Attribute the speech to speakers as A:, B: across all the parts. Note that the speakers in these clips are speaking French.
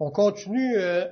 A: On continue euh,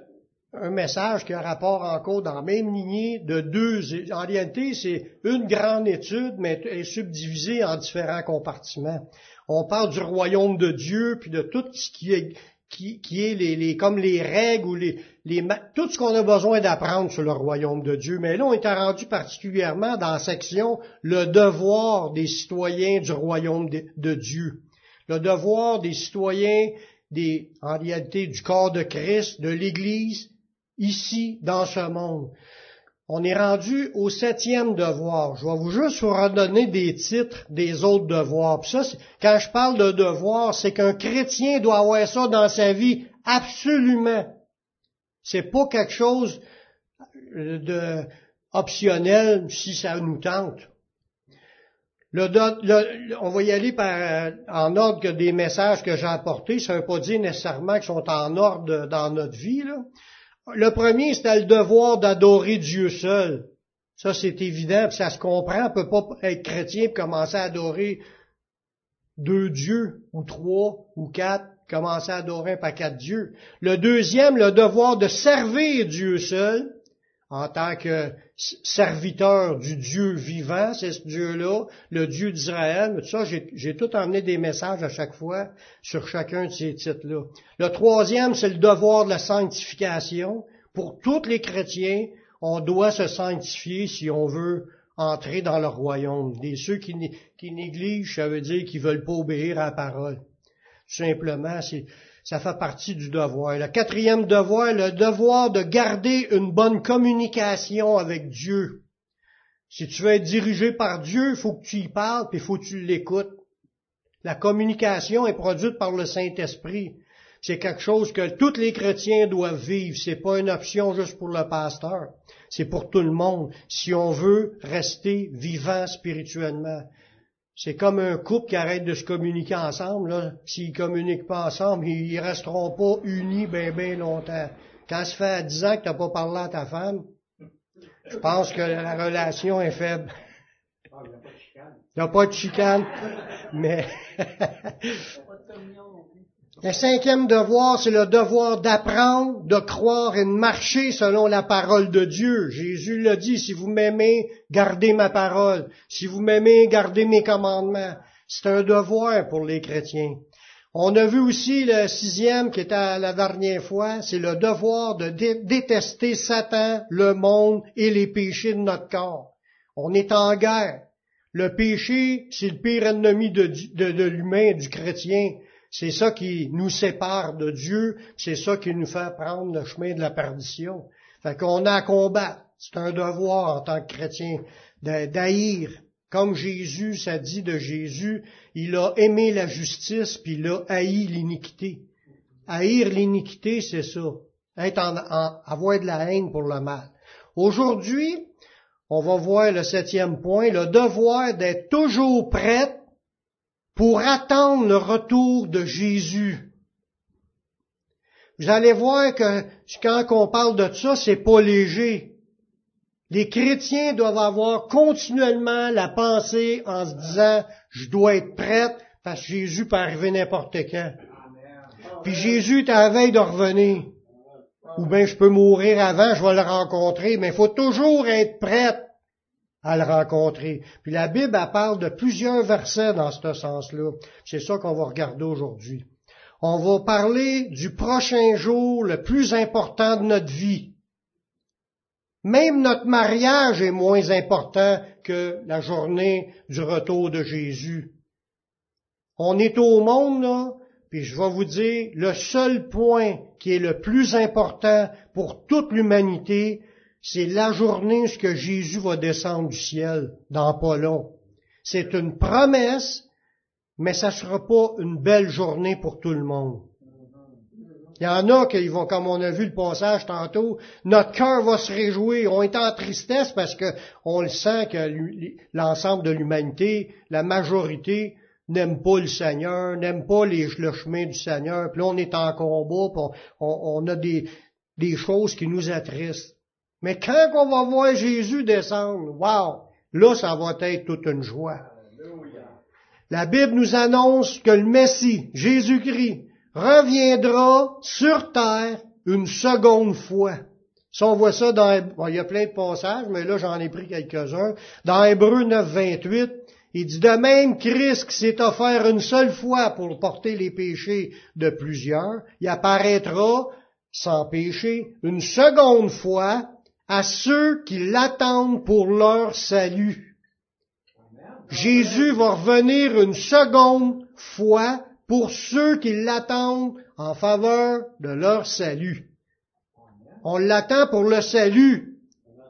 A: un message qui a rapport encore dans la même lignée de deux. En réalité, c'est une grande étude, mais est subdivisée en différents compartiments. On parle du royaume de Dieu, puis de tout ce qui est qui, est les, comme les règles ou les, les tout ce qu'on a besoin d'apprendre sur le royaume de Dieu. Mais là, on est rendu particulièrement dans la section le devoir des citoyens du royaume de Dieu. Le devoir des citoyens des, en réalité, du corps de Christ, de l'Église, ici, dans ce monde. On est rendu au septième devoir. Je vais vous juste vous redonner des titres des autres devoirs. Puis ça, quand je parle de devoir, c'est qu'un chrétien doit avoir ça dans sa vie absolument. C'est pas quelque chose de optionnel si ça nous tente. Le, on va y aller par, en ordre que des messages que j'ai apportés. Ça ne veut pas dire nécessairement qu'ils sont en ordre dans notre vie. Le premier, c'était le devoir d'adorer Dieu seul. Ça, c'est évident, ça se comprend. On peut pas être chrétien et commencer à adorer deux dieux, ou trois, ou quatre, commencer à adorer un paquet de dieux. Le deuxième, le devoir de servir Dieu seul en tant que serviteur du Dieu vivant, c'est ce Dieu-là, le Dieu d'Israël. Tout ça, j'ai tout emmené des messages à chaque fois sur chacun de ces titres-là. Le troisième, c'est le devoir de la sanctification. Pour tous les chrétiens, on doit se sanctifier si on veut entrer dans le royaume. Ceux qui, qui négligent, ça veut dire qu'ils veulent pas obéir à la parole. Simplement, c'est ça fait partie du devoir. Le quatrième devoir, le devoir de garder une bonne communication avec Dieu. Si tu veux être dirigé par Dieu, il faut que tu y parles, puis il faut que tu l'écoutes. La communication est produite par le Saint-Esprit. C'est quelque chose que tous les chrétiens doivent vivre. C'est pas une option juste pour le pasteur. C'est pour tout le monde. Si on veut rester vivant spirituellement. C'est comme un couple qui arrête de se communiquer ensemble. Là. S'ils communiquent pas ensemble, ils resteront pas unis bien, bien longtemps. Quand ça fait dix ans que tu n'as pas parlé à ta femme, je pense que la relation est faible. Il n'y a pas de chicane, mais Le cinquième devoir, c'est le devoir d'apprendre, de croire et de marcher selon la parole de Dieu. Jésus l'a dit, si vous m'aimez, gardez ma parole. Si vous m'aimez, gardez mes commandements. C'est un devoir pour les chrétiens. On a vu aussi le sixième qui était la dernière fois, c'est le devoir de détester Satan, le monde et les péchés de notre corps. On est en guerre. Le péché, c'est le pire ennemi de, de, de l'humain, du chrétien. C'est ça qui nous sépare de Dieu, c'est ça qui nous fait prendre le chemin de la perdition. Fait qu'on a à combattre. C'est un devoir en tant que chrétien d'haïr. Comme Jésus, ça dit de Jésus, il a aimé la justice, puis il a haï l'iniquité. Haïr l'iniquité, c'est ça. Être en, avoir de la haine pour le mal. Aujourd'hui, on va voir le septième point, le devoir d'être toujours prêt pour attendre le retour de Jésus. Vous allez voir que quand on parle de ça, c'est pas léger. Les chrétiens doivent avoir continuellement la pensée en se disant, je dois être prête parce que Jésus peut arriver n'importe quand. Puis Jésus est à la veille de revenir. Ou bien je peux mourir avant, je vais le rencontrer, mais il faut toujours être prête à le rencontrer. Puis la Bible, elle parle de plusieurs versets dans ce sens-là. C'est ça qu'on va regarder aujourd'hui. On va parler du prochain jour le plus important de notre vie. Même notre mariage est moins important que la journée du retour de Jésus. On est au monde, là, puis je vais vous dire, le seul point qui est le plus important pour toute l'humanité, c'est la journée que Jésus va descendre du ciel dans pas long. C'est une promesse, mais ça sera pas une belle journée pour tout le monde. Il y en a qui vont, comme on a vu le passage tantôt, notre cœur va se réjouir. On est en tristesse parce que on le sent que l'ensemble de l'humanité, la majorité, n'aime pas le Seigneur, n'aime pas le chemin du Seigneur. Puis là, on est en combat, on, a des, des choses qui nous attristent. Mais quand on va voir Jésus descendre, wow, là, ça va être toute une joie. La Bible nous annonce que le Messie, Jésus-Christ, reviendra sur terre une seconde fois. Si on voit ça dans, bon, il y a plein de passages, mais là j'en ai pris quelques-uns. Dans Hébreu 9, 28, il dit de même Christ qui s'est offert une seule fois pour porter les péchés de plusieurs, il apparaîtra sans péché une seconde fois à ceux qui l'attendent pour leur salut. Jésus va revenir une seconde fois pour ceux qui l'attendent en faveur de leur salut. On l'attend pour le salut.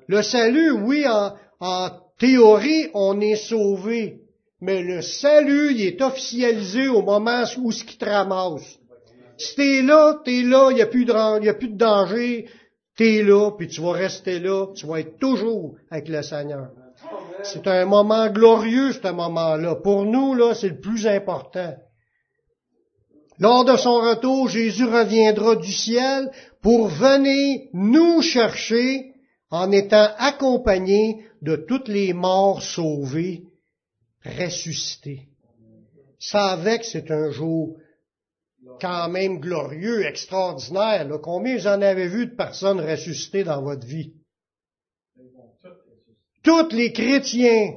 A: Le salut, oui, en, théorie, on est sauvé. Mais le salut, il est officialisé au moment où ce qui te ramasse. Si t'es là, t'es là, il n'y a plus de danger, t'es là, puis tu vas rester là, tu vas être toujours avec le Seigneur. C'est un moment glorieux, ce moment-là. Pour nous, là, c'est le plus important. Lors de son retour, Jésus reviendra du ciel pour venir nous chercher en étant accompagné de toutes les morts sauvées, ressuscitées. Savez que c'est un jour quand même glorieux, extraordinaire. Combien vous en avez vu de personnes ressuscitées dans votre vie? Tous les chrétiens.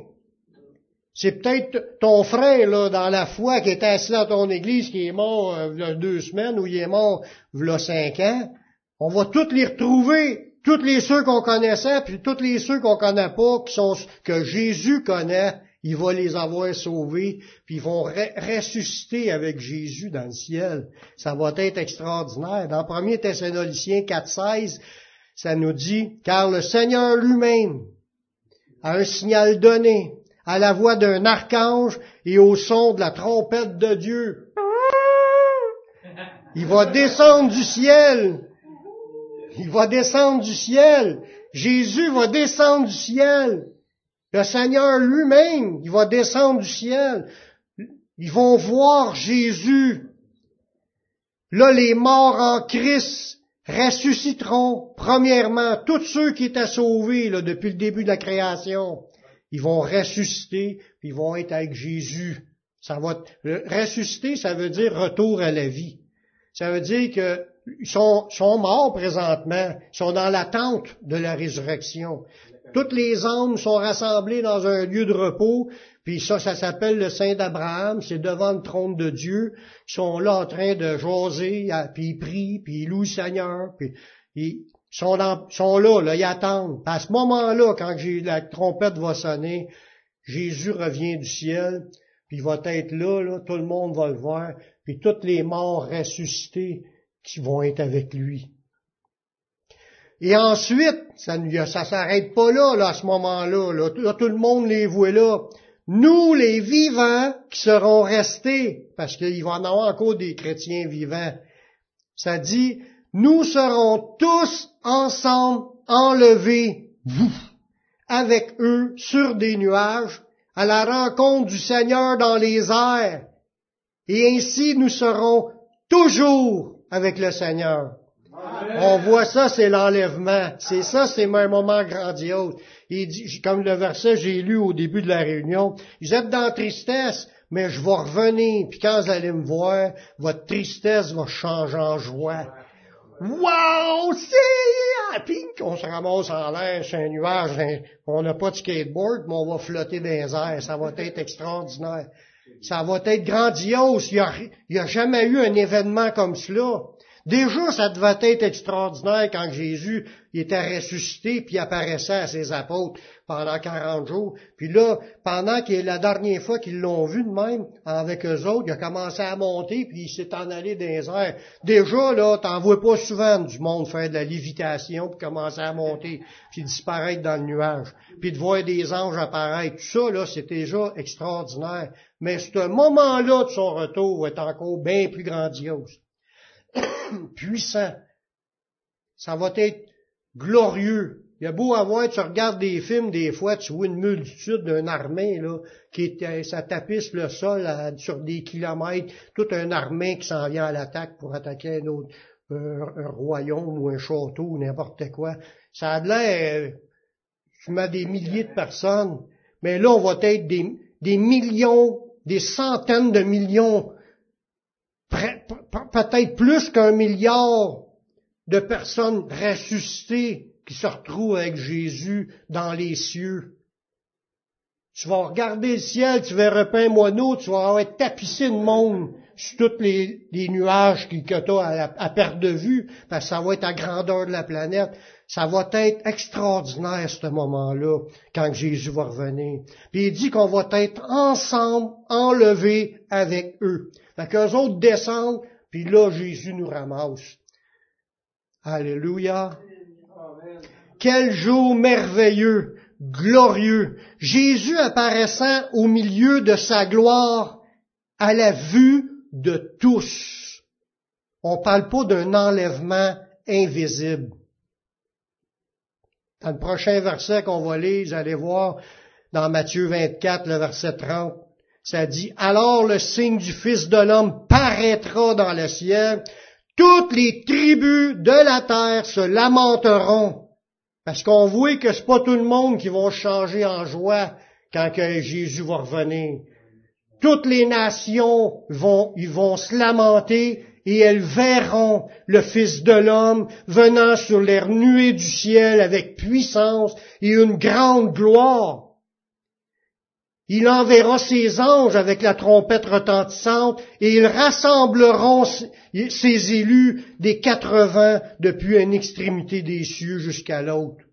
A: C'est peut-être ton frère là, dans la foi qui est assis dans ton église qui est mort euh, il y a deux semaines ou il est mort il y a cinq ans. On va tous les retrouver, tous les ceux qu'on connaissait, puis tous les ceux qu'on connaît pas, qui sont que Jésus connaît, il va les avoir sauvés, puis ils vont ressusciter avec Jésus dans le ciel. Ça va être extraordinaire. Dans 1 Thessaloniciens 4.16, ça nous dit, car le Seigneur lui-même a un signal donné à la voix d'un archange et au son de la trompette de Dieu. Il va descendre du ciel. Il va descendre du ciel. Jésus va descendre du ciel. Le Seigneur lui-même, il va descendre du ciel. Ils vont voir Jésus. Là, les morts en Christ ressusciteront, premièrement, tous ceux qui étaient sauvés là, depuis le début de la création. Ils vont ressusciter, puis ils vont être avec Jésus. Ça va, ressusciter, ça veut dire retour à la vie. Ça veut dire qu'ils sont, sont morts présentement, ils sont dans l'attente de la résurrection. Toutes les âmes sont rassemblées dans un lieu de repos, puis ça, ça s'appelle le Saint d'Abraham, c'est devant le trône de Dieu. Ils sont là en train de jaser, puis ils prient, puis ils louent le Seigneur, puis ils sont, là, là, ils attendent. à ce moment-là, quand la trompette va sonner, Jésus revient du ciel, puis il va être là, là, tout le monde va le voir, puis toutes les morts ressuscités qui vont être avec lui. Et ensuite, ça ne s'arrête pas là, là, à ce moment-là. Là. tout le monde les voit là. Nous, les vivants, qui serons restés, parce qu'il va en avoir encore des chrétiens vivants, ça dit, nous serons tous ensemble enlevés, avec eux, sur des nuages, à la rencontre du Seigneur dans les airs. Et ainsi nous serons toujours avec le Seigneur. On voit ça, c'est l'enlèvement. C'est ça, c'est un moment grandiose. Il comme le verset j'ai lu au début de la réunion, vous êtes dans tristesse, mais je vais revenir, puis quand vous allez me voir, votre tristesse va changer en joie. Wow! C'est puis qu'on se ramasse en l'air sur un nuage. Hein. On n'a pas de skateboard, mais on va flotter dans les airs. Ça va être extraordinaire. Ça va être grandiose. Il n'y a, jamais eu un événement comme cela. Déjà, ça devait être extraordinaire quand Jésus était ressuscité puis apparaissait à ses apôtres pendant 40 jours. Puis là, pendant que la dernière fois qu'ils l'ont vu de même avec eux autres, il a commencé à monter puis il s'est en allé dans les airs. Déjà, là, t'en vois pas souvent du monde faire de la lévitation puis commencer à monter puis disparaître dans le nuage. Puis de voir des anges apparaître. Tout ça, là, c'est déjà extraordinaire. Mais ce moment-là de son retour est encore bien plus grandiose. puissant. Ça va être glorieux. Il y a beau avoir, tu regardes des films, des fois, tu vois une multitude d'une armée, là, qui est, ça tapisse le sol sur des kilomètres, toute une armée qui s'en vient à l'attaque pour attaquer un autre, un, royaume ou un château ou n'importe quoi. Ça a l'air, tu mets des milliers de personnes, mais là, on va être des, des millions, des centaines de millions peut-être plus qu'un milliard de personnes ressuscitées qui se retrouvent avec Jésus dans les cieux. Tu vas regarder le ciel, tu verras pas un moineau, tu vas être tapissé de monde sur tous les, nuages que tu as à, perte de vue, parce que ça va être à grandeur de la planète. Ça va être extraordinaire, ce moment-là, quand Jésus va revenir. Puis il dit qu'on va être ensemble, enlevés avec eux. Fait qu'eux autres descendent, puis là, Jésus nous ramasse. Alléluia. Quel jour merveilleux, glorieux. Jésus apparaissant au milieu de sa gloire à la vue de tous. On ne parle pas d'un enlèvement invisible. Dans le prochain verset qu'on va lire, vous allez voir, dans Matthieu 24, le verset 30, ça dit, alors le signe du Fils de l'homme paraîtra dans le ciel, toutes les tribus de la terre se lamenteront, parce qu'on voit que c'est pas tout le monde qui va changer en joie quand que Jésus va revenir. Toutes les nations vont, ils vont se lamenter et elles verront le Fils de l'homme venant sur l'air nuées du ciel avec puissance et une grande gloire. Il enverra ses anges avec la trompette retentissante et ils rassembleront ses élus des quatre-vingts depuis une extrémité des cieux jusqu'à l'autre.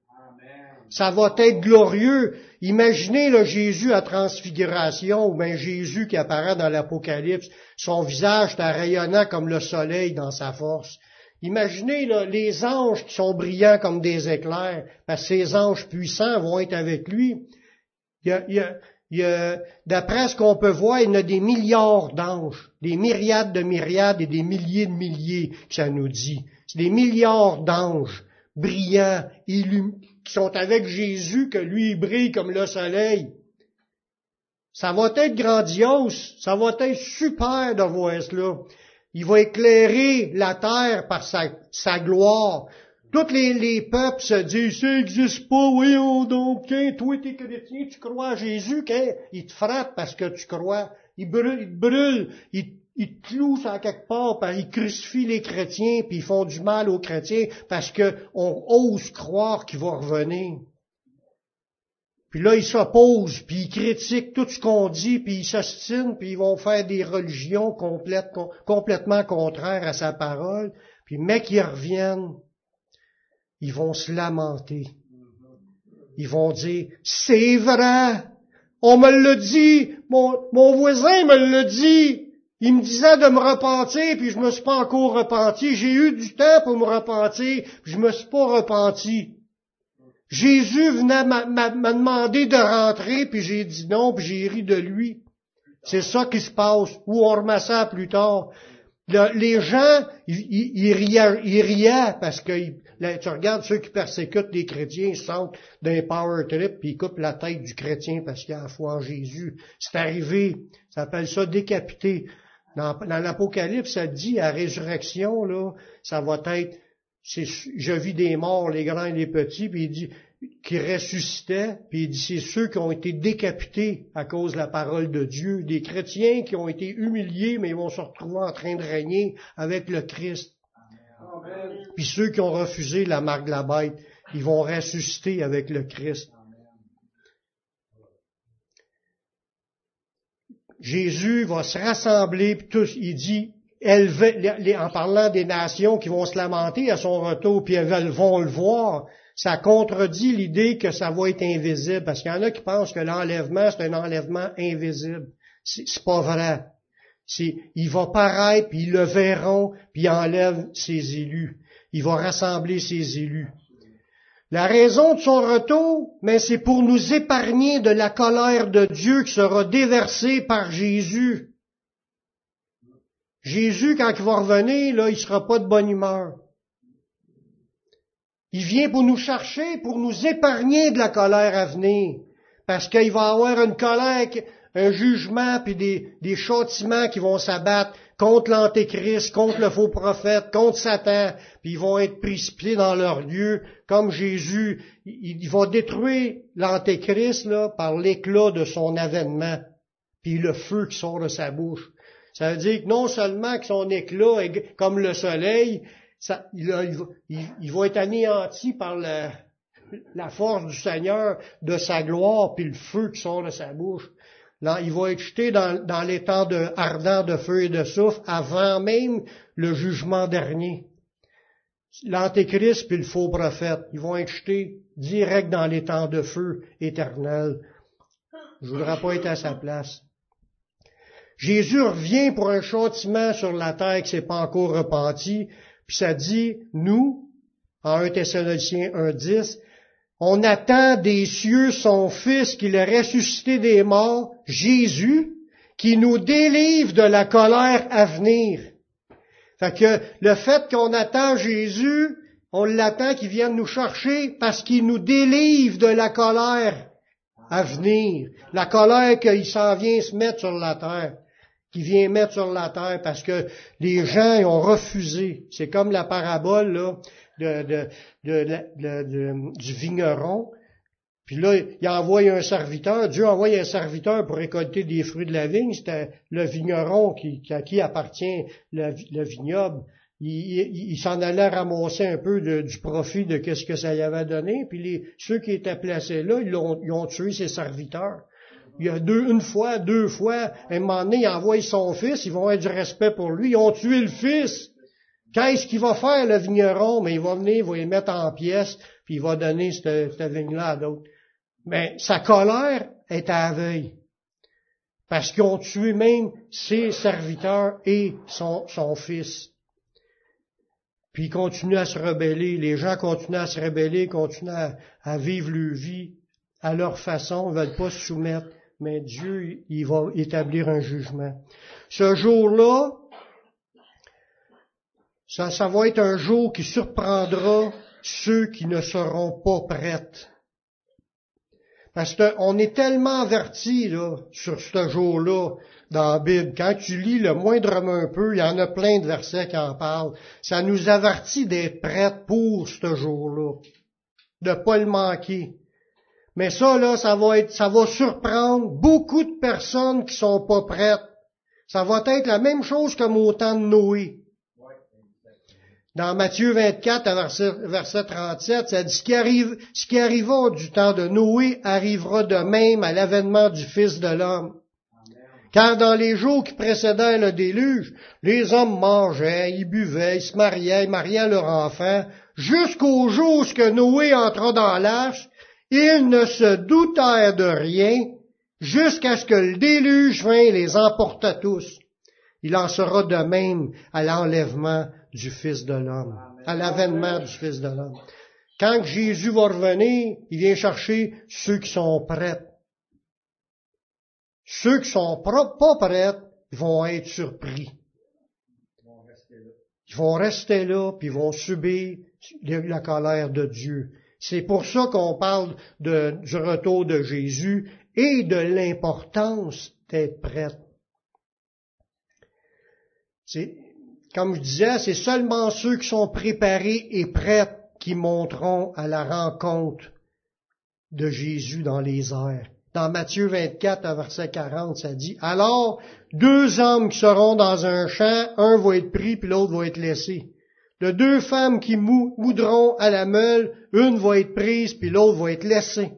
A: Ça va être glorieux. Imaginez le Jésus à transfiguration ou bien Jésus qui apparaît dans l'Apocalypse, son visage est rayonnant comme le soleil dans sa force. Imaginez les anges qui sont brillants comme des éclairs, parce que ces anges puissants vont être avec lui. d'après ce qu'on peut voir, il y a des milliards d'anges, des myriades de myriades et des milliers de milliers, ça nous dit. C'est des milliards d'anges brillants, qui sont avec Jésus, que lui brille comme le soleil. Ça va être grandiose, ça va être super de voir cela. Il va éclairer la terre par sa, gloire. Tous les, peuples se disent, ça n'existe pas, oui, donc, tiens, toi t'es chrétien, tu crois à Jésus, il te frappe parce que tu crois. Il brûle, il brûle, il ils clouent à quelque part, par ils crucifient les chrétiens, puis ils font du mal aux chrétiens parce qu'on ose croire qu'il va revenir. Puis là, ils s'opposent, puis ils critiquent tout ce qu'on dit, puis ils s'ostinent, puis ils vont faire des religions complètement contraires à sa parole. Puis, mais qu'ils reviennent, ils vont se lamenter. Ils vont dire, c'est vrai, on me l'a dit, mon, mon voisin me l'a dit, il me disait de me repentir, puis je me suis pas encore repenti. J'ai eu du temps pour me repentir, puis je me suis pas repenti. Jésus venait m'a demandé de rentrer, puis j'ai dit non, puis j'ai ri de lui. C'est ça qui se passe. Ou on remet ça plus tard. les gens, ils, riaient, parce que tu regardes ceux qui persécutent les chrétiens, ils sentent d'un power trip, puis ils coupent la tête du chrétien parce qu'il a la foi en Jésus. C'est arrivé. Ça s'appelle ça décapiter. Dans, l'Apocalypse, ça dit à résurrection, là, ça va être, je vis des morts, les grands et les petits, puis il dit, qui ressuscitaient, puis il dit, c'est ceux qui ont été décapités à cause de la parole de Dieu, des chrétiens qui ont été humiliés, mais ils vont se retrouver en train de régner avec le Christ. Puis ceux qui ont refusé la marque de la bête, ils vont ressusciter avec le Christ. Jésus va se rassembler, tous, il dit, en parlant des nations qui vont se lamenter à son retour, puis elles vont le voir, ça contredit l'idée que ça va être invisible, parce qu'il y en a qui pensent que l'enlèvement, c'est un enlèvement invisible. C'est pas vrai. il va paraître, puis ils le verront, puis il enlève ses élus. Il va rassembler ses élus. La raison de son retour, mais c'est pour nous épargner de la colère de Dieu qui sera déversée par Jésus. Jésus, quand il va revenir, là, il sera pas de bonne humeur. Il vient pour nous chercher, pour nous épargner de la colère à venir. Parce qu'il va avoir une colère, un jugement, puis des, des châtiments qui vont s'abattre contre l'Antéchrist, contre le faux prophète, contre Satan, puis ils vont être précipités dans leur lieu, comme Jésus, il, va détruire l'Antéchrist là, par l'éclat de son avènement, puis le feu qui sort de sa bouche. Ça veut dire que non seulement que son éclat est comme le soleil, ça, il, va, il, va, être anéanti par la, la, force du Seigneur, de sa gloire, puis le feu qui sort de sa bouche. Là, il va être jeté dans, dans l'étang de, ardent de feu et de souffle avant même le jugement dernier. L'antéchrist puis le faux prophète, ils vont être jetés direct dans l'étang de feu éternel. Je voudrais pas être à sa place. Jésus revient pour un châtiment sur la terre qui s'est pas encore repenti, puis ça dit, nous, en 1 Thessaloniciens 1.10, on attend des cieux son Fils qui l'a ressuscité des morts, Jésus, qui nous délivre de la colère à venir. Fait que le fait qu'on attend Jésus, on l'attend qu'il vienne nous chercher parce qu'il nous délivre de la colère à venir. La colère qu'il s'en vient se mettre sur la terre qui vient mettre sur la terre parce que les gens ont refusé. C'est comme la parabole là, de, de, du vigneron. Puis là, il envoie un serviteur. Dieu envoie un serviteur pour récolter des fruits de la vigne. C'était le vigneron qui, à qui appartient le, vignoble. Il, s'en allait ramasser un peu du profit de qu'est-ce que ça y avait donné. Puis les, ceux qui étaient placés là, ils ont, ils ont tué ses serviteurs il y a deux, une fois, deux fois, un moment donné, il envoie son fils, ils vont avoir du respect pour lui, ils ont tué le fils. Qu'est-ce qu'il va faire, le vigneron? Mais il va venir, il va les mettre en pièces, puis il va donner cette, cette vigne-là à d'autres. Mais sa colère est à veille. Parce qu'ils ont tué même ses serviteurs et son, fils. Puis il continue à se rebeller. Les gens continuent à se rebeller, continuent à, à vivre leur vie à leur façon, ne veulent pas se soumettre mais Dieu, il va établir un jugement. Ce jour-là, ça, ça va être un jour qui surprendra ceux qui ne seront pas prêts. Parce qu'on est tellement averti là, sur ce jour-là dans la Bible. Quand tu lis le moindrement un peu, il y en a plein de versets qui en parlent. Ça nous avertit d'être prêts pour ce jour-là, de pas le manquer. Mais ça, là, ça va être, ça va surprendre beaucoup de personnes qui sont pas prêtes. Ça va être la même chose comme au temps de Noé. Dans Matthieu 24, verset, verset 37, ça dit, ce qui, arrive, arriva du temps de Noé arrivera de même à l'avènement du Fils de l'homme. Car dans les jours qui précédaient le déluge, les hommes mangeaient, ils buvaient, ils se mariaient, ils mariaient leurs enfants, jusqu'au jour où Noé entra dans l'arche ils ne se doutèrent de rien jusqu'à ce que le déluge vint et les emporta tous. Il en sera de même à l'enlèvement du Fils de l'homme, à l'avènement du Fils de l'homme. Quand Jésus va revenir, il vient chercher ceux qui sont prêts. Ceux qui sont pas prêts vont être surpris. Ils vont rester là, puis ils vont subir la colère de Dieu. C'est pour ça qu'on parle du retour de Jésus et de l'importance d'être prête. C'est, comme je disais, c'est seulement ceux qui sont préparés et prêts qui monteront à la rencontre de Jésus dans les airs. Dans Matthieu 24, verset 40, ça dit, Alors, deux hommes qui seront dans un champ, un va être pris, puis l'autre va être laissé de deux femmes qui moudront à la meule, une va être prise, puis l'autre va être laissée.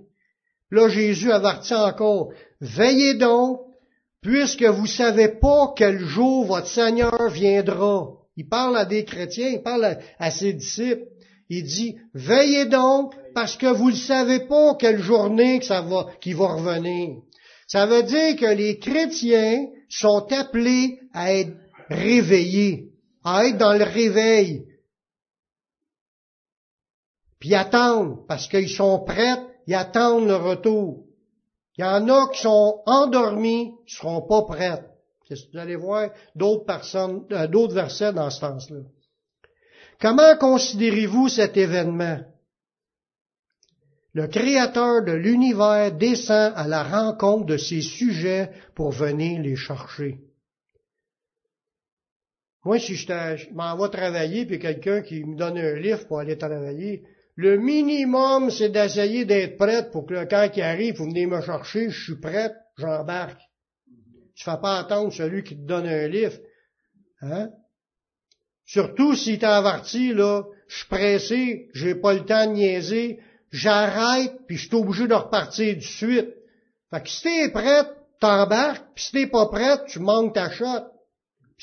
A: Là, Jésus avertit encore, veillez donc, puisque vous savez pas quel jour votre Seigneur viendra. Il parle à des chrétiens, il parle à, ses disciples. Il dit, veillez donc, parce que vous ne savez pas quelle journée que ça va, va revenir. Ça veut dire que les chrétiens sont appelés à être réveillés, à être dans le réveil, puis ils attendent, parce qu'ils sont prêts, ils attendent le retour. Il y en a qui sont endormis, qui seront pas prêts. Vous allez voir? D'autres personnes, euh, d'autres versets dans ce sens-là. Comment considérez-vous cet événement? Le Créateur de l'univers descend à la rencontre de ses sujets pour venir les chercher. Moi, si je, m'en vais travailler, puis quelqu'un qui me donne un livre pour aller travailler, le minimum, c'est d'essayer d'être prête pour que quand il arrive, vous venez me chercher, je suis prête, j'embarque. Tu fais pas attendre celui qui te donne un livre. Hein? Surtout si t'es averti, là, je suis pressé, j'ai pas le temps de niaiser, j'arrête, puis je suis obligé de repartir de suite. Fait que si t'es prête, t'embarques, puis si t'es pas prête, tu manques ta shot.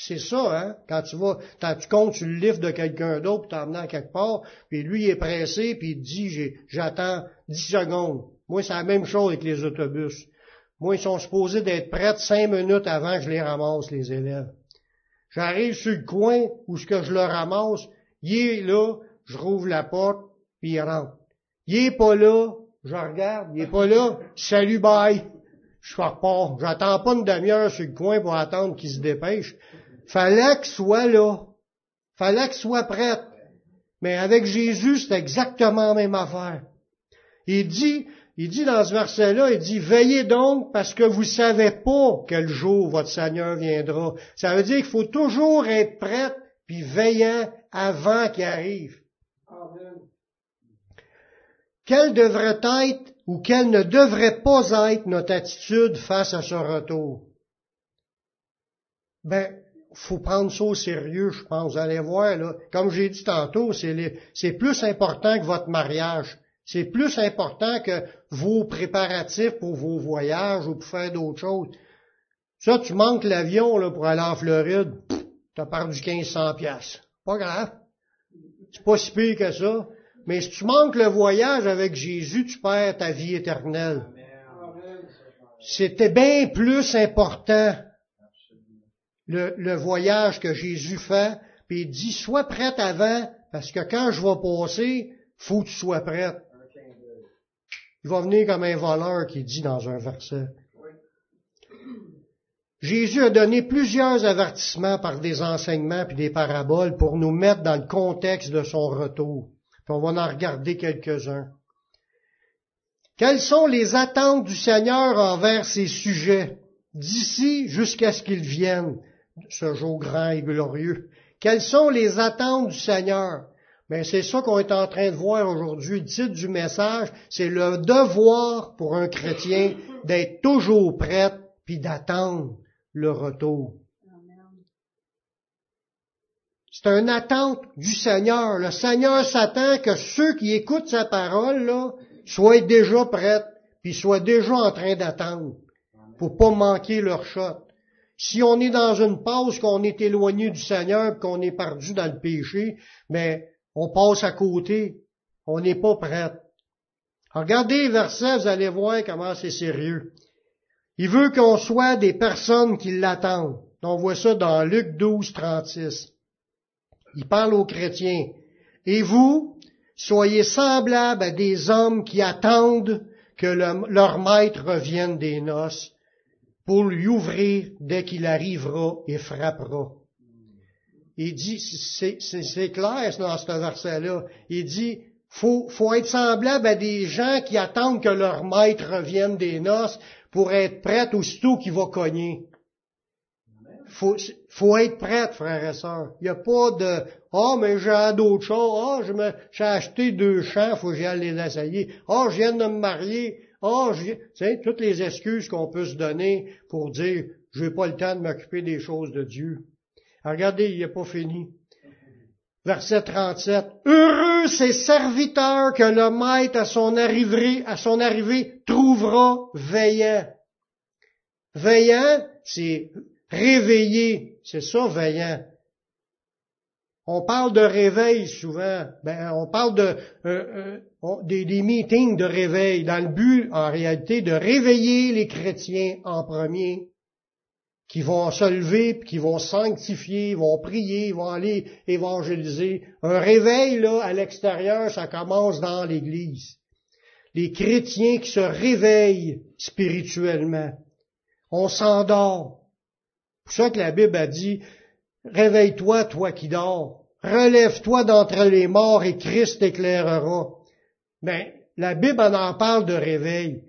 A: C'est ça, hein? Quand tu vas, quand tu comptes sur le livre de quelqu'un d'autre, puis t'emmenes à quelque part, puis lui il est pressé, puis il dit j'attends 10 secondes. Moi, c'est la même chose avec les autobus. Moi, ils sont supposés d'être prêts cinq minutes avant que je les ramasse, les élèves. J'arrive sur le coin où ce que je le ramasse, il est là, je rouvre la porte, puis il rentre. Il est pas là, je regarde, il est pas là, salut, bye. Je repars. J'attends pas une demi-heure sur le coin pour attendre qu'il se dépêche. Fallait qu'il soit là. Fallait qu'il soit prête. Mais avec Jésus, c'est exactement la même affaire. Il dit, il dit dans ce verset-là, il dit, veillez donc parce que vous savez pas quel jour votre Seigneur viendra. Ça veut dire qu'il faut toujours être prêt puis veillant avant qu'il arrive. Amen. Quelle devrait être ou quelle ne devrait pas être notre attitude face à ce retour? Ben, faut prendre ça au sérieux, je pense. Vous allez voir, là, comme j'ai dit tantôt, c'est plus important que votre mariage. C'est plus important que vos préparatifs pour vos voyages ou pour faire d'autres choses. Ça, tu manques l'avion là, pour aller en Floride, tu as perdu 1500 pièces. Pas grave. C'est pas si pire que ça. Mais si tu manques le voyage avec Jésus, tu perds ta vie éternelle. C'était bien plus important le, voyage que Jésus fait, puis il dit, sois prête avant, parce que quand je vais passer, faut que tu sois prête. Il va venir comme un voleur qui dit dans un verset. Jésus a donné plusieurs avertissements par des enseignements puis des paraboles pour nous mettre dans le contexte de son retour. On va en regarder quelques-uns. Quelles sont les attentes du Seigneur envers ses sujets d'ici jusqu'à ce qu'il vienne? Ce jour grand et glorieux. Quelles sont les attentes du Seigneur? Mais c'est ça qu'on est en train de voir aujourd'hui. Le titre du message, c'est le devoir pour un chrétien d'être toujours prêt puis d'attendre le retour. C'est une attente du Seigneur. Le Seigneur s'attend que ceux qui écoutent sa parole là, soient déjà prêts puis soient déjà en train d'attendre pour pas manquer leur shot. Si on est dans une pause, qu'on est éloigné du Seigneur, qu'on est perdu dans le péché, mais on passe à côté. On n'est pas prêt. Regardez les versets, vous allez voir comment c'est sérieux. Il veut qu'on soit des personnes qui l'attendent. On voit ça dans Luc 12, 36. Il parle aux chrétiens. Et vous, soyez semblables à des hommes qui attendent que leur maître revienne des noces pour lui ouvrir dès qu'il arrivera et frappera. Il dit, c'est clair dans ce verset-là, il dit, faut, faut être semblable à des gens qui attendent que leur maître revienne des noces pour être prêt aussitôt qu'il va cogner. Faut, faut être prêt, frères et sœurs. Il n'y a pas de, ah, mais j'ai d'autres choses. Ah, oh, j'ai acheté deux champs, faut que j'aille les essayer. Ah, oh, je viens de me marier. Oh, sais, toutes les excuses qu'on peut se donner pour dire, j'ai pas le temps de m'occuper des choses de Dieu. regardez, il n'est pas fini. Verset 37. Heureux ces serviteurs que le maître à son arrivée, à son arrivée trouvera veillant. Veillant, c'est réveillé. C'est ça, veillant. On parle de réveil souvent. Ben, on parle de euh, euh, des, meetings de réveil dans le but, en réalité, de réveiller les chrétiens en premier, qui vont se lever, qui vont sanctifier, vont prier, vont aller évangéliser. Un réveil là à l'extérieur, ça commence dans l'Église. Les chrétiens qui se réveillent spirituellement. On s'endort. C'est pour ça que la Bible a dit, réveille-toi, toi qui dors relève-toi d'entre les morts et Christ t'éclairera. Mais la Bible en parle de réveil.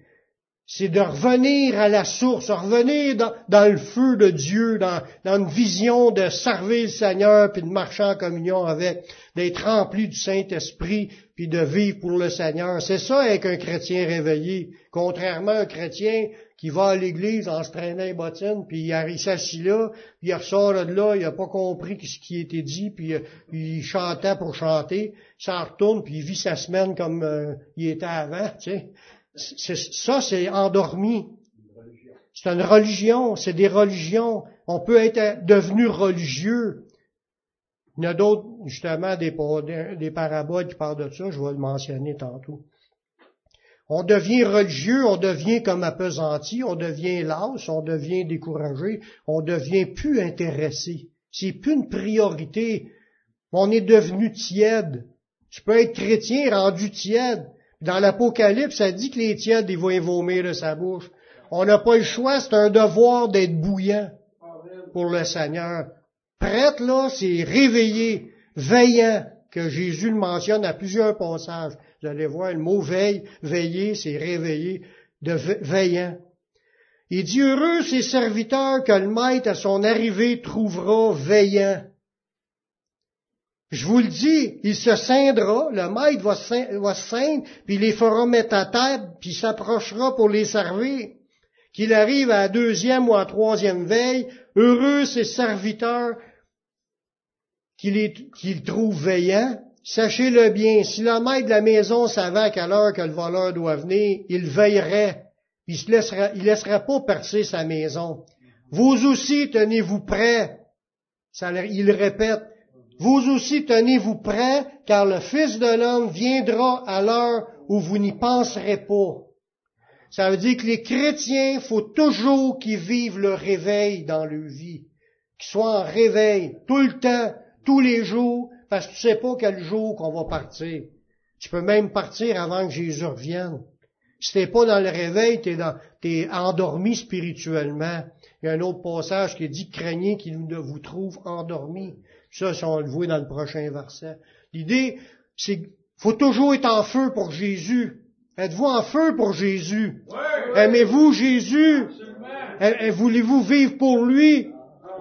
A: C'est de revenir à la source, revenir dans, le feu de Dieu, dans, dans, une vision de servir le Seigneur, puis de marcher en communion avec, d'être rempli du Saint-Esprit, puis de vivre pour le Seigneur. C'est ça avec un chrétien réveillé, contrairement à un chrétien qui va à l'église en se traînant les bottines, puis il, s'assit là, puis il ressort de là, il a pas compris ce qui était dit, puis euh, il chantait pour chanter, s'en retourne, puis il vit sa semaine comme euh, il était avant, tu sais. ça, c'est endormi. C'est une religion, c'est des religions. On peut être devenu religieux. Il y en a d'autres, justement, des paraboles qui parlent de ça, je vais le mentionner tantôt. On devient religieux, on devient comme appesanti, on devient las, on devient découragé, on devient plus intéressé. C'est plus une priorité. On est devenu tiède. Tu peux être chrétien rendu tiède. Dans l'Apocalypse, ça dit que les tièdes, ils vont vomir de sa bouche. On n'a pas le choix, c'est un devoir d'être bouillant pour le Seigneur. Prêtre, là, c'est réveillé, veillant, que Jésus le mentionne à plusieurs passages. Vous allez voir, le mot veille, veiller, c'est réveiller, de veillant. Il dit heureux ces serviteurs que le maître à son arrivée trouvera veillant. Je vous le dis, il se scindra, le maître va se ceindre, puis il les fera mettre à table, puis s'approchera pour les servir. Qu'il arrive à deuxième ou à troisième veille, heureux ces serviteurs qu'il trouve veillants, Sachez-le bien, si le maître de la maison savait à quelle heure que le voleur doit venir, il veillerait, il ne laissera, il pas percer sa maison. Vous aussi tenez-vous prêts. il répète, vous aussi tenez-vous prêts, car le Fils de l'homme viendra à l'heure où vous n'y penserez pas. Ça veut dire que les chrétiens, faut toujours qu'ils vivent le réveil dans leur vie, qu'ils soient en réveil tout le temps, tous les jours, parce que tu sais pas quel jour qu'on va partir. Tu peux même partir avant que Jésus revienne. Si t'es pas dans le réveil, t'es dans, t'es endormi spirituellement. Il y a un autre passage qui dit craignez qu'il ne vous trouve endormi. Ça, si on le voit dans le prochain verset. L'idée, c'est faut toujours être en feu pour Jésus. Êtes-vous en feu pour Jésus? Aimez-vous Jésus? Voulez-vous vivre pour lui?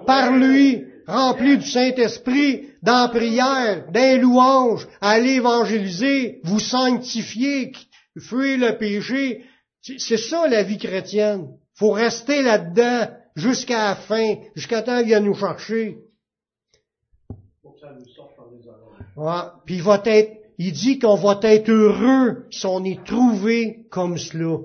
A: Par lui? Rempli du Saint-Esprit? dans la prière, dans les louanges, aller évangéliser, vous sanctifier, fuir le péché. C'est ça la vie chrétienne. faut rester là-dedans jusqu'à la fin, jusqu'à temps qu'il vienne nous chercher. Ouais. Puis il va être, il dit qu'on va être heureux si on est trouvé comme cela.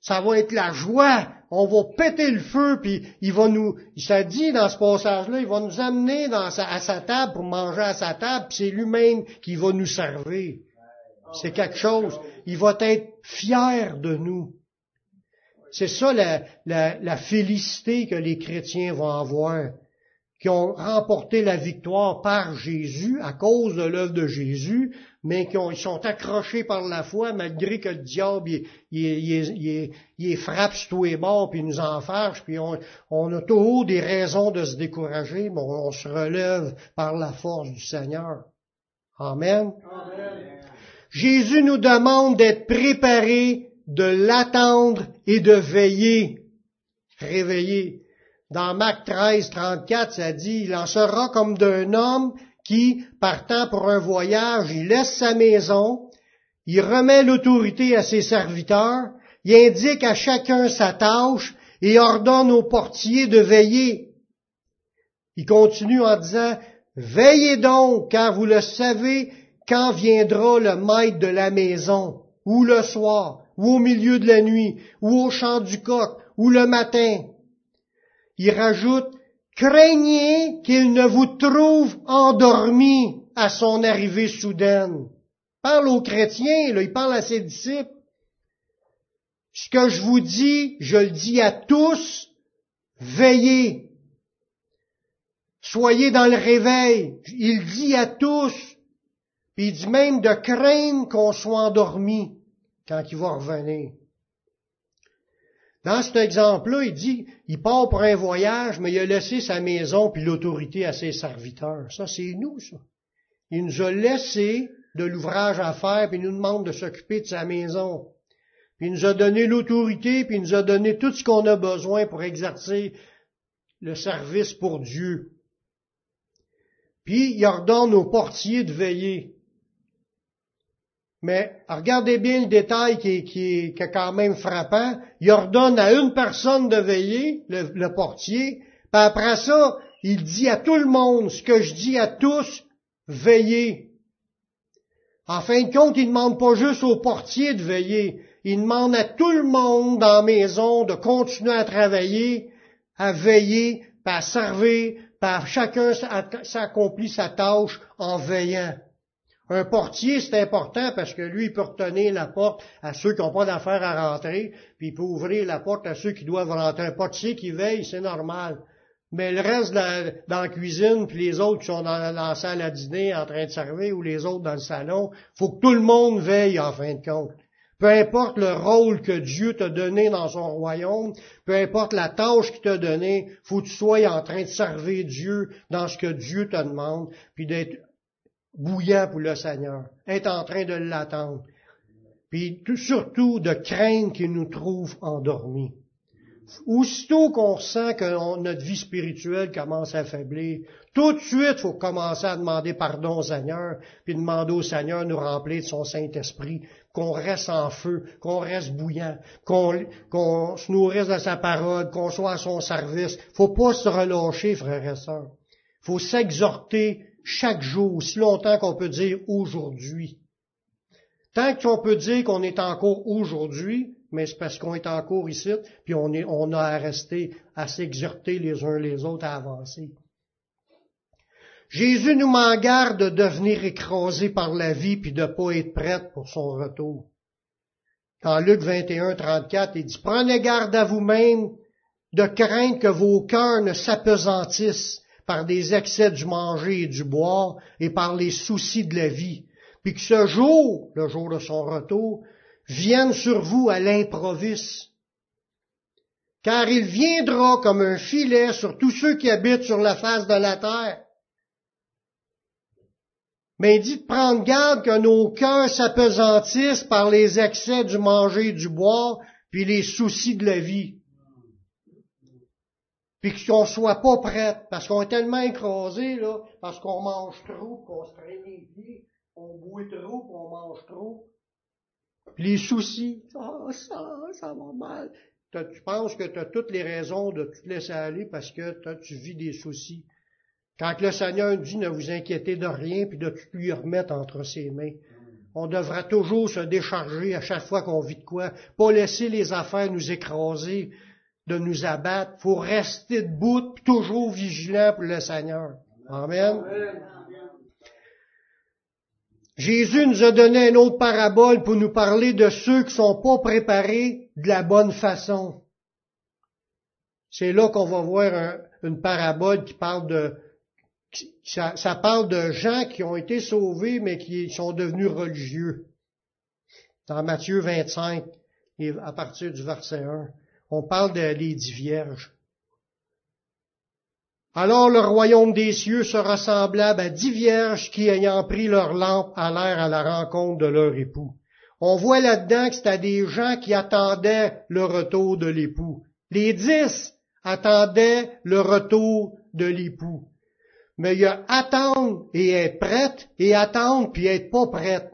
A: Ça va être la joie on va péter le feu, puis il va nous, ça dit dans ce passage-là, il va nous amener à sa table pour manger à sa table, puis c'est lui-même qui va nous servir. C'est quelque chose. Il va être fier de nous. C'est ça la, la félicité que les chrétiens vont avoir, qui ont remporté la victoire par Jésus, à cause de l'œuvre de Jésus, mais qui ont, ils sont accrochés par la foi, malgré que le diable, il, il, frappe sur tous les bords, puis il nous enfarge, puis on, on, a toujours des raisons de se décourager, mais on, se relève par la force du Seigneur. Amen. Jésus nous demande d'être préparés, de l'attendre et de veiller. Réveiller. Dans Marc 13, 34, ça dit, il en sera comme d'un homme qui, partant pour un voyage, il laisse sa maison, il remet l'autorité à ses serviteurs, il indique à chacun sa tâche et ordonne aux portiers de veiller. Il continue en disant, Veillez donc, car vous le savez, quand viendra le maître de la maison, ou le soir, ou au milieu de la nuit, ou au chant du coq, ou le matin. Il rajoute, craignez qu'il ne vous trouve endormi à son arrivée soudaine. parle aux chrétiens, là, il parle à ses disciples. Ce que je vous dis, je le dis à tous, veillez. Soyez dans le réveil. Il dit à tous. Puis il dit même de craindre qu'on soit endormi quand il va revenir. Dans cet exemple-là, il dit, il part pour un voyage, mais il a laissé sa maison puis l'autorité à ses serviteurs. Ça, c'est nous, ça. Il nous a laissé de l'ouvrage à faire, puis il nous demande de s'occuper de sa maison. Puis il nous a donné l'autorité, puis il nous a donné tout ce qu'on a besoin pour exercer le service pour Dieu. Puis il ordonne aux portiers de veiller. Mais regardez bien le détail qui est, qui est, quand même frappant. Il ordonne à une personne de veiller, le, portier, puis après ça, il dit à tout le monde ce que je dis à tous, veillez. En fin de compte, il ne demande pas juste au portier de veiller, il demande à tout le monde dans la maison de continuer à travailler, à veiller, à servir, par chacun s'accomplit sa tâche en veillant. Un portier, c'est important parce que lui, il peut retenir la porte à ceux qui n'ont pas d'affaires à rentrer, puis il peut ouvrir la porte à ceux qui doivent rentrer. Un portier qui veille, c'est normal. Mais le reste dans la cuisine, puis les autres qui sont dans la, salle à dîner en train de servir, ou les autres dans le salon, faut que tout le monde veille en fin de compte. Peu importe le rôle que Dieu t'a donné dans son royaume, peu importe la tâche qu'il t'a donnée, faut que tu sois en train de servir Dieu dans ce que Dieu te demande, puis d'être bouillant pour le Seigneur, être en train de l'attendre, puis surtout de craindre qu'il nous trouve endormis. Aussitôt qu'on sent que notre vie spirituelle commence à faiblir, tout de suite, il faut commencer à demander pardon au Seigneur, puis demander au Seigneur de nous remplir de son Saint-Esprit, qu'on reste en feu, qu'on reste bouillant, qu'on se nourrisse de sa parole, qu'on soit à son service. faut pas se relâcher, frères et sœurs. faut s'exhorter chaque jour, aussi longtemps qu'on peut dire aujourd'hui. Tant qu'on peut dire qu'on est encore aujourd'hui, mais c'est parce qu'on est encore ici, puis on, est, a à rester, à s'exhorter les uns les autres à avancer. Jésus nous m'en garde de devenir écrasé par la vie puis de pas être prête pour son retour. Dans Luc 21, 34, il dit, prenez garde à vous-même de craindre que vos cœurs ne s'apesantissent par des excès du manger et du boire et par les soucis de la vie, puis que ce jour, le jour de son retour, vienne sur vous à l'improviste. Car il viendra comme un filet sur tous ceux qui habitent sur la face de la terre. Mais il prendre garde que nos cœurs s'apesantissent par les excès du manger et du boire, puis les soucis de la vie. Puis qu'on soit pas prêt, parce qu'on est tellement écrasé, là, parce qu'on mange trop, qu'on se traîne les pieds, on boit trop, qu'on mange trop, les soucis, ah, ça, ça va mal. Tu penses que tu as toutes les raisons de tout laisser aller parce que tu vis des soucis. Quand le Seigneur dit ne vous inquiétez de rien, puis de tout lui remettre entre ses mains. On devra toujours se décharger à chaque fois qu'on vit de quoi. Pas laisser les affaires nous écraser, de nous abattre. Faut rester debout, toujours vigilant pour le Seigneur. Amen. Jésus nous a donné une autre parabole pour nous parler de ceux qui sont pas préparés de la bonne façon. C'est là qu'on va voir une parabole qui parle de, ça, ça, parle de gens qui ont été sauvés mais qui sont devenus religieux. Dans Matthieu 25, à partir du verset 1, on parle des dix vierges. Alors le royaume des cieux sera semblable à dix vierges qui, ayant pris leur lampe, allèrent à la rencontre de leur époux. On voit là-dedans que c'était des gens qui attendaient le retour de l'époux. Les dix attendaient le retour de l'époux. Mais il y a attendre et être prête et attendre puis être pas prête.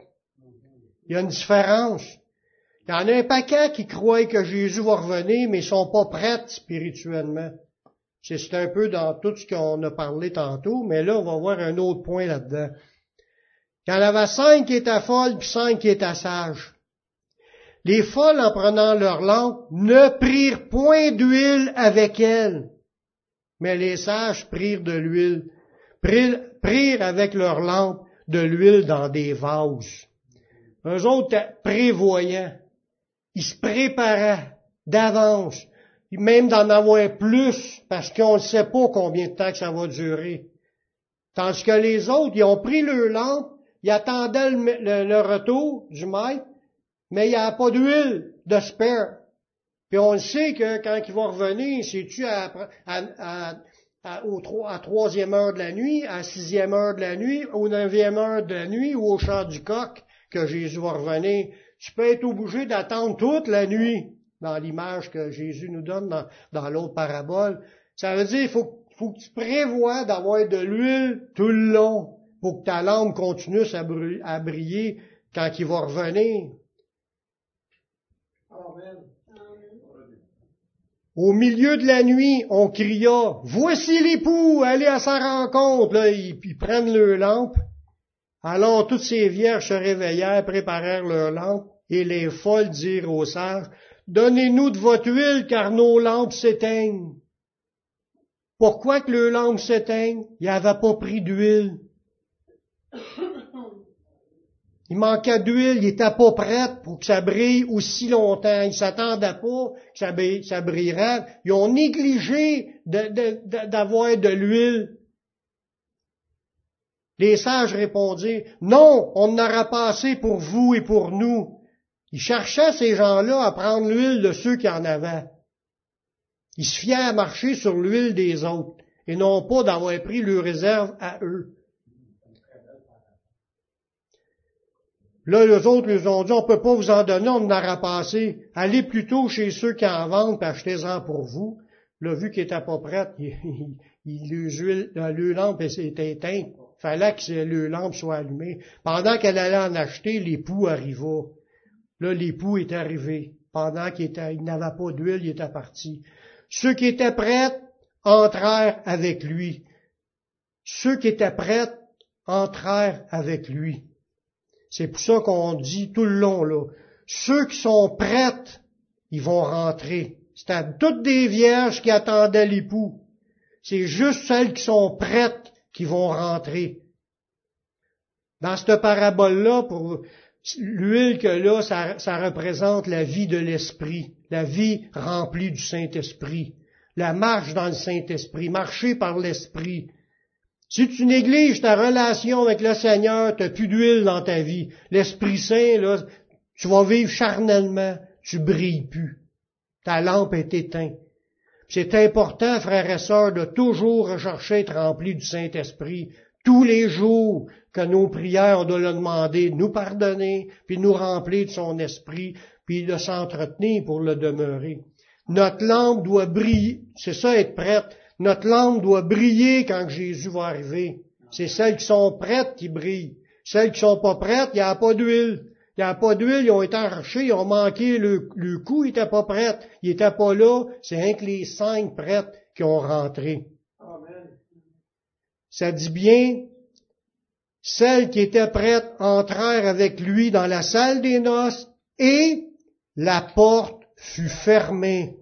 A: Il y a une différence. Il y en a un paquet qui croient que Jésus va revenir, mais ils sont pas prêts spirituellement. C'est un peu dans tout ce qu'on a parlé tantôt, mais là, on va voir un autre point là-dedans. Il y en avait cinq qui étaient folles, puis cinq qui étaient sages. Les folles, en prenant leur lampe, ne prirent point d'huile avec elles, mais les sages prirent de l'huile, prirent, avec leur lampe de l'huile dans des vases. Eux autres prévoyants. Ils se préparaient d'avance même d'en avoir plus, parce qu'on ne sait pas combien de temps que ça va durer. Tandis que les autres, ils ont pris leur lampe, ils attendaient le, retour du maître, mais il n'y a pas d'huile de spare. Puis on sait que quand il va revenir, c'est-tu à, à, à, au, à troisième heure de la nuit, à sixième heure de la nuit, au neuvième heure de la nuit ou au chant du coq que Jésus va revenir. Tu peux être obligé d'attendre toute la nuit dans l'image que Jésus nous donne dans, l'autre parabole. Ça veut dire, il faut, faut que tu prévois d'avoir de l'huile tout le long pour que ta lampe continue à, briller quand il va revenir. Au milieu de la nuit, on cria, Voici l'époux, allez à sa rencontre. Là, ils, prennent leur lampe. Alors toutes ces vierges se réveillèrent, préparèrent leur lampe, et les folles dirent aux sages, Donnez-nous de votre huile, car nos lampes s'éteignent. Pourquoi que le lampe s'éteigne? Il n'avait pas pris d'huile. Il manquait d'huile, il n'était pas prêt pour que ça brille aussi longtemps. Il s'attendait pas que ça, ça brillerait. Ils ont négligé d'avoir de, l'huile. Les sages répondirent, non, on n'aura pas assez pour vous et pour nous. Ils cherchaient ces gens-là à prendre l'huile de ceux qui en avaient. Ils se fiaient à marcher sur l'huile des autres et non pas d'avoir pris leur réserve à eux. Là, les autres les ont dit, on peut pas vous en donner, on en aura passé. Allez plutôt chez ceux qui en vendent, et achetez-en pour vous. Là, vu qu'il était pas prêt, il, il, le lampe était éteinte. Fallait que le lampe soit allumée. Pendant qu'elle allait en acheter, l'époux arriva. Là, l'époux est arrivé. Pendant qu'il il n'avait pas d'huile, il était parti. Ceux qui étaient prêts entrèrent avec lui. Ceux qui étaient prêts entrèrent avec lui. C'est pour ça qu'on dit tout le long, là, ceux qui sont prêtes, ils vont rentrer. C'était toutes des vierges qui attendaient l'époux. C'est juste celles qui sont prêtes qui vont rentrer. Dans cette parabole-là, pour l'huile que là, ça, ça représente la vie de l'esprit, la vie remplie du Saint-Esprit, la marche dans le Saint-Esprit, marcher par l'Esprit, si tu négliges ta relation avec le Seigneur, tu n'as plus d'huile dans ta vie. L'Esprit Saint, là, tu vas vivre charnellement, tu brilles plus. Ta lampe est éteinte. C'est important, frères et sœurs, de toujours rechercher être rempli du Saint-Esprit. Tous les jours que nos prières, on doit le demander, de nous pardonner, puis nous remplir de son esprit, puis de s'entretenir pour le demeurer. Notre lampe doit briller. C'est ça, être prête. Notre lampe doit briller quand Jésus va arriver. C'est celles qui sont prêtes qui brillent. Celles qui sont pas prêtes, il n'y a pas d'huile. Il n'y a pas d'huile, ils ont été arrachés, ils ont manqué le, le coup, ils n'étaient pas prêts. Ils n'étaient pas là. C'est rien que les cinq prêtes qui ont rentré. Amen. Ça dit bien, celles qui étaient prêtes entrèrent avec lui dans la salle des noces et la porte fut fermée.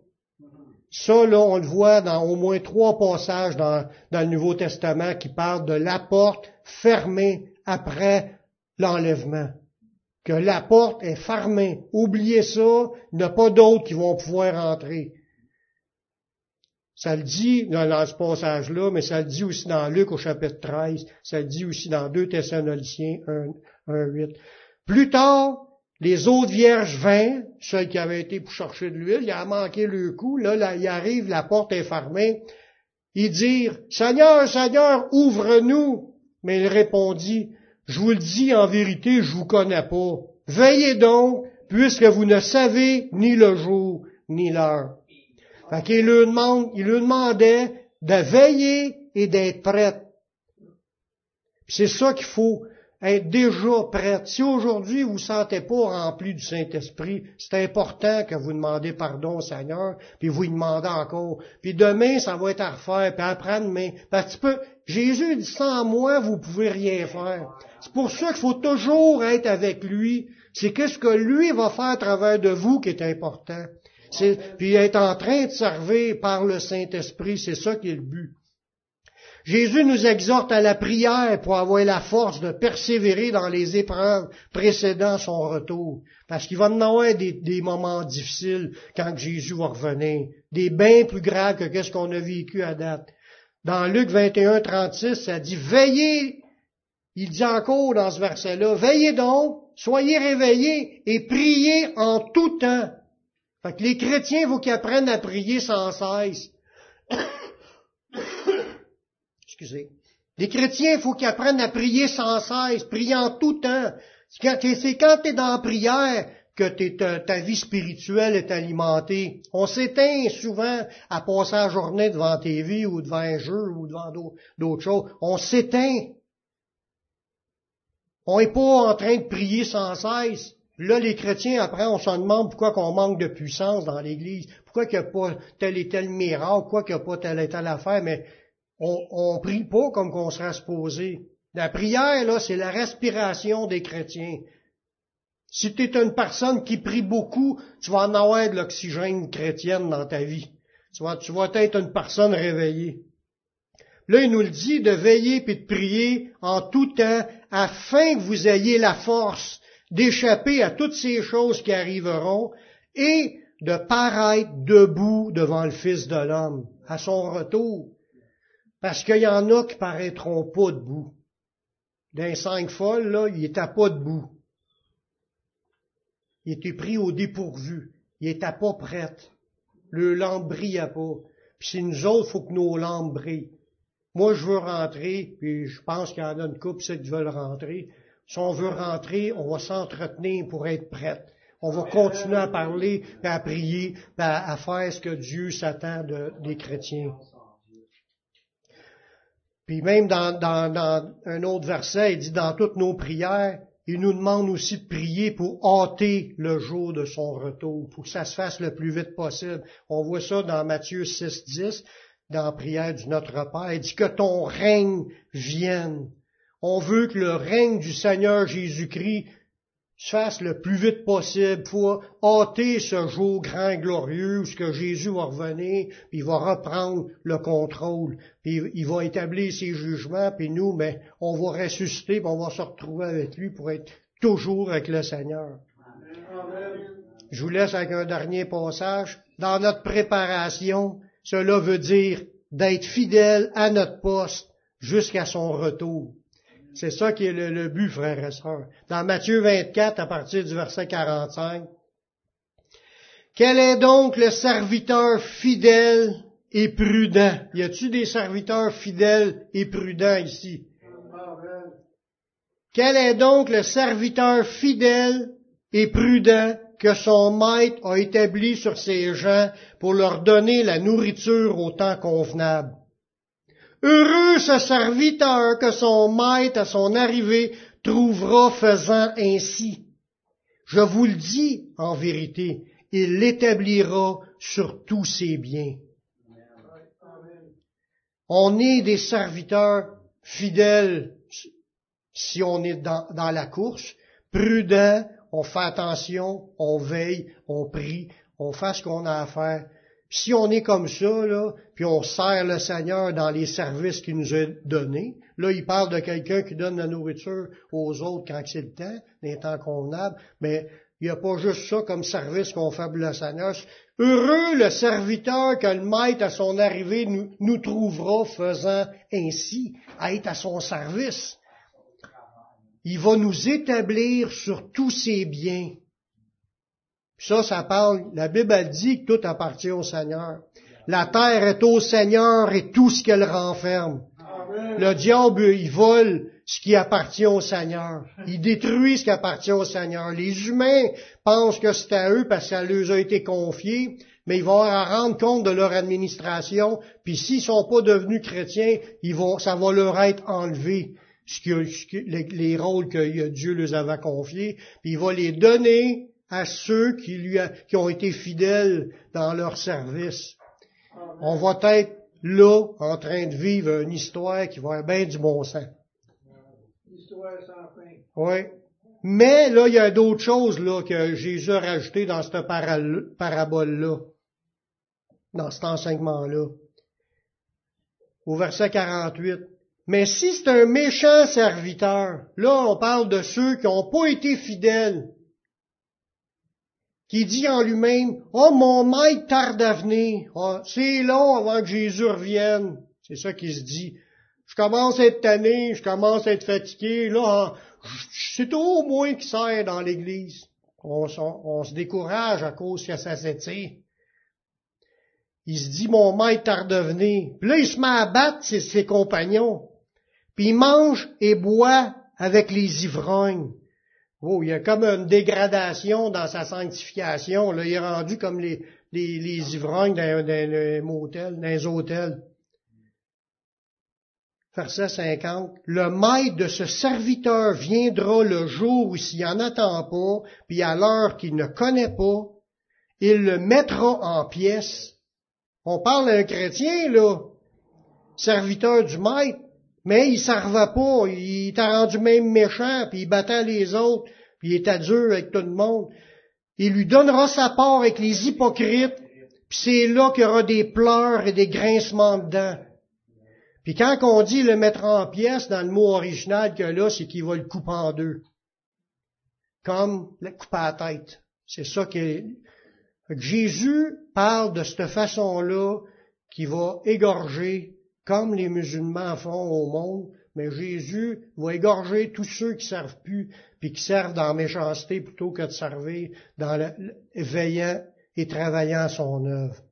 A: Ça, là, on le voit dans au moins trois passages dans, le Nouveau Testament qui parlent de la porte fermée après l'enlèvement. Que la porte est fermée. Oubliez ça, il n'y a pas d'autres qui vont pouvoir entrer. Ça le dit dans, ce passage-là, mais ça le dit aussi dans Luc au chapitre 13, ça le dit aussi dans 2 Thessaloniciens 1, 1 8. Plus tard, les autres vierges vinrent, celles qui avaient été pour chercher de l'huile, il a manqué le coup, là, là, il arrive, la porte est fermée. Ils dirent, Seigneur, Seigneur, ouvre-nous. Mais il répondit, je vous le dis en vérité, je vous connais pas. Veillez donc, puisque vous ne savez ni le jour, ni l'heure. Fait qu'il lui, demande, il lui demandait de veiller et d'être prête. C'est ça qu'il faut être déjà prête. Si aujourd'hui vous ne vous sentez pas rempli du Saint-Esprit, c'est important que vous demandez pardon au Seigneur, puis vous lui demandez encore. Puis demain, ça va être à refaire, puis après-demain. Parce que Jésus dit, sans moi, vous pouvez rien faire. C'est pour ça qu'il faut toujours être avec lui. C'est qu'est-ce que lui va faire à travers de vous qui est important. Puis être en train de servir par le Saint-Esprit, c'est ça qui est le but. Jésus nous exhorte à la prière pour avoir la force de persévérer dans les épreuves précédant son retour. Parce qu'il va en avoir des, moments difficiles quand Jésus va revenir. Des bains plus graves que ce qu'on a vécu à date. Dans Luc 21, 36, ça dit, veillez, il dit encore dans ce verset-là, veillez donc, soyez réveillés et priez en tout temps. Fait que les chrétiens, faut qu'ils apprennent à prier sans cesse. excusez. Les chrétiens, faut qu'ils apprennent à prier sans cesse, prier en tout temps. C'est quand tu es dans la prière que ta, vie spirituelle est alimentée. On s'éteint souvent à passer la journée devant TV ou devant un jeu ou devant d'autres choses. On s'éteint. On n'est pas en train de prier sans cesse. Là, les chrétiens, après, on se demande pourquoi qu'on manque de puissance dans l'Église, pourquoi qu'il n'y a pas tel et tel miracle, pourquoi qu'il n'y a pas telle et telle affaire, mais on, on prie pas comme qu'on serait supposé. La prière, là, c'est la respiration des chrétiens. Si tu es une personne qui prie beaucoup, tu vas en avoir de l'oxygène chrétienne dans ta vie. Tu vas, tu vas être une personne réveillée. Là, il nous le dit de veiller puis de prier en tout temps afin que vous ayez la force d'échapper à toutes ces choses qui arriveront et de paraître debout devant le Fils de l'homme à son retour. Parce qu'il y en a qui paraîtront pas debout. D'un cinq folles, là, il n'était pas debout. Il était pris au dépourvu. Il n'était pas prête. Le lampe brillait pas. Puis c'est nous autres, faut que nos lampes brillent. Moi, je veux rentrer, puis je pense qu'il y en a une couple qui veulent rentrer. Si on veut rentrer, on va s'entretenir pour être prête. On va continuer à parler, puis à prier, à, faire ce que Dieu s'attend des chrétiens. Puis même dans, dans, un autre verset, il dit dans toutes nos prières, il nous demande aussi de prier pour hâter le jour de son retour, pour que ça se fasse le plus vite possible. On voit ça dans Matthieu 6, 10, dans la prière du Notre Père. Il dit que ton règne vienne. On veut que le règne du Seigneur Jésus-Christ se fasse le plus vite possible pour hâter ce jour grand et glorieux où ce que Jésus va revenir, puis il va reprendre le contrôle, puis il va établir ses jugements, puis nous, mais on va ressusciter, puis on va se retrouver avec lui pour être toujours avec le Seigneur. Je vous laisse avec un dernier passage. Dans notre préparation, cela veut dire d'être fidèle à notre poste jusqu'à son retour. C'est ça qui est le, but, frères et sœurs. Dans Matthieu 24, à partir du verset 45, quel est donc le serviteur fidèle et prudent? Y a-t-il des serviteurs fidèles et prudents ici? Quel est donc le serviteur fidèle et prudent que son maître a établi sur ses gens pour leur donner la nourriture au temps convenable? Heureux ce serviteur que son maître à son arrivée trouvera faisant ainsi. Je vous le dis en vérité, il l'établira sur tous ses biens. On est des serviteurs fidèles si on est dans, dans la course, prudents, on fait attention, on veille, on prie, on fait ce qu'on a à faire. Si on est comme ça, là, puis on sert le Seigneur dans les services qu'il nous a donnés, là, il parle de quelqu'un qui donne la nourriture aux autres quand c'est le temps, les temps convenables, mais il n'y a pas juste ça comme service qu'on fait pour le Seigneur. Heureux le serviteur que le maître à son arrivée nous, nous trouvera faisant ainsi, à être à son service. Il va nous établir sur tous ses biens. Ça, ça parle, la Bible a dit que tout appartient au Seigneur. La terre est au Seigneur et tout ce qu'elle renferme. Le diable, il vole ce qui appartient au Seigneur. Il détruit ce qui appartient au Seigneur. Les humains pensent que c'est à eux parce que ça leur a été confié, mais ils vont à rendre compte de leur administration, puis s'ils sont pas devenus chrétiens, ils vont, ça va leur être enlevé. Ce que, les, rôles que Dieu leur avait confiés, puis il va les donner à ceux qui, lui qui ont été fidèles dans leur service. On va être là en train de vivre une histoire qui va être bien du bon sens. Sans fin. Oui. Mais là, il y a d'autres choses là que Jésus a rajoutées dans cette parabole-là, dans cet enseignement-là. Au verset 48. Mais si c'est un méchant serviteur, là on parle de ceux qui n'ont pas été fidèles, qui dit en lui-même, oh mon maître tarde à venir, oh, c'est long avant que Jésus revienne. C'est ça qu'il se dit. Je commence à être tanné, je commence à être fatigué, là, c'est au moins qui sert dans l'Église. On, se décourage à cause que ça s'étire. Il se dit, mon maître tarde à venir. Puis là, il se met à ses compagnons. Puis il mange et boit avec les ivrognes. Oh, il y a comme une dégradation dans sa sanctification. Là, il est rendu comme les, les, les ivrognes d'un, d'un, motel, dans les hôtels. verset 50, le maître de ce serviteur viendra le jour où s'il en attend pas, puis à l'heure qu'il ne connaît pas, il le mettra en pièces. On parle d'un chrétien, là, serviteur du maître, mais il servait pas, il t'a rendu même méchant, puis il battait les autres, puis il était dur avec tout le monde. Il lui donnera sa part avec les hypocrites, puis c'est là qu'il y aura des pleurs et des grincements dedans. Puis quand on dit le mettre en pièces, dans le mot original que là, c'est qu'il va le couper en deux. Comme le couper à la tête. C'est ça que Jésus parle de cette façon-là qui va égorger, comme les musulmans font au monde, mais Jésus va égorger tous ceux qui servent plus, puis qui servent dans méchanceté plutôt que de servir dans le, veillant et travaillant son œuvre.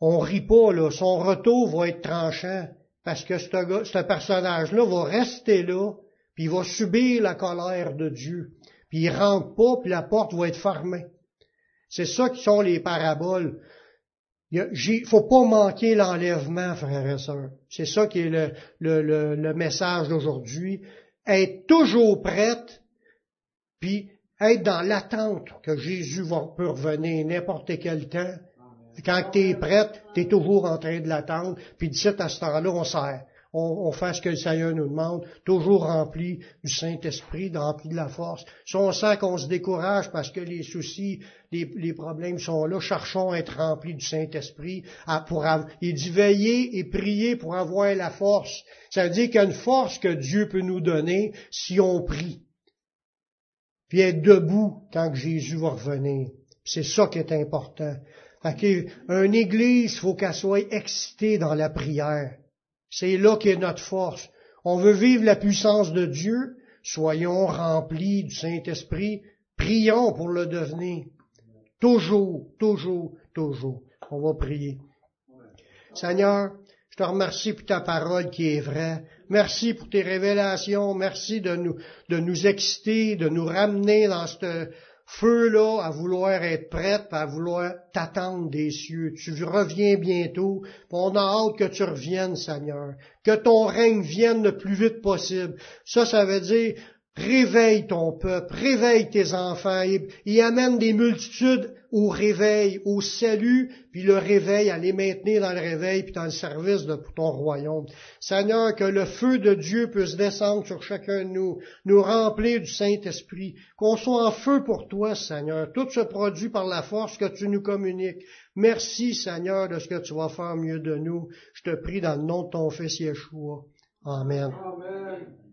A: On rit pas, là. Son retour va être tranchant, parce que ce, ce personnage-là va rester là, puis il va subir la colère de Dieu. Puis il rentre pas, puis la porte va être fermée. C'est ça qui sont les paraboles. Il faut pas manquer l'enlèvement, frères et sœurs. C'est ça qui est le, le, le, message d'aujourd'hui. Être toujours prête, puis être dans l'attente que Jésus va, peut revenir n'importe quel temps. Quand tu es prête, tu es toujours en train de l'attendre, puis d'ici à ce temps-là, on sert on, fait ce que le Seigneur nous demande, toujours rempli du Saint-Esprit, rempli de la force. Si on sent qu'on se décourage parce que les soucis, les, problèmes sont là, cherchons à être remplis du Saint-Esprit. Pour, il dit veiller et prier pour avoir la force. Ça veut dire qu'il y a une force que Dieu peut nous donner si on prie. Puis être debout quand Jésus va revenir. C'est ça qui est important. Fait une église, faut qu'elle soit excitée dans la prière. C'est là qu'est notre force. On veut vivre la puissance de Dieu. Soyons remplis du Saint-Esprit. Prions pour le devenir. Toujours, toujours, toujours. On va prier. Seigneur, je te remercie pour ta parole qui est vraie. Merci pour tes révélations. Merci de nous, de nous exciter, de nous ramener dans cette, feu là à vouloir être prête, à vouloir t'attendre des cieux. Tu reviens bientôt, on a hâte que tu reviennes, Seigneur, que ton règne vienne le plus vite possible. Ça, ça veut dire Réveille ton peuple, réveille tes enfants, il amène des multitudes au réveil, au salut, puis le réveil, à les maintenir dans le réveil, puis dans le service de ton royaume. Seigneur, que le feu de Dieu puisse descendre sur chacun de nous, nous remplir du Saint-Esprit, qu'on soit en feu pour toi, Seigneur. Tout se produit par la force que tu nous communiques. Merci, Seigneur, de ce que tu vas faire mieux de nous. Je te prie dans le nom de ton Fils Yeshua. Amen. Amen.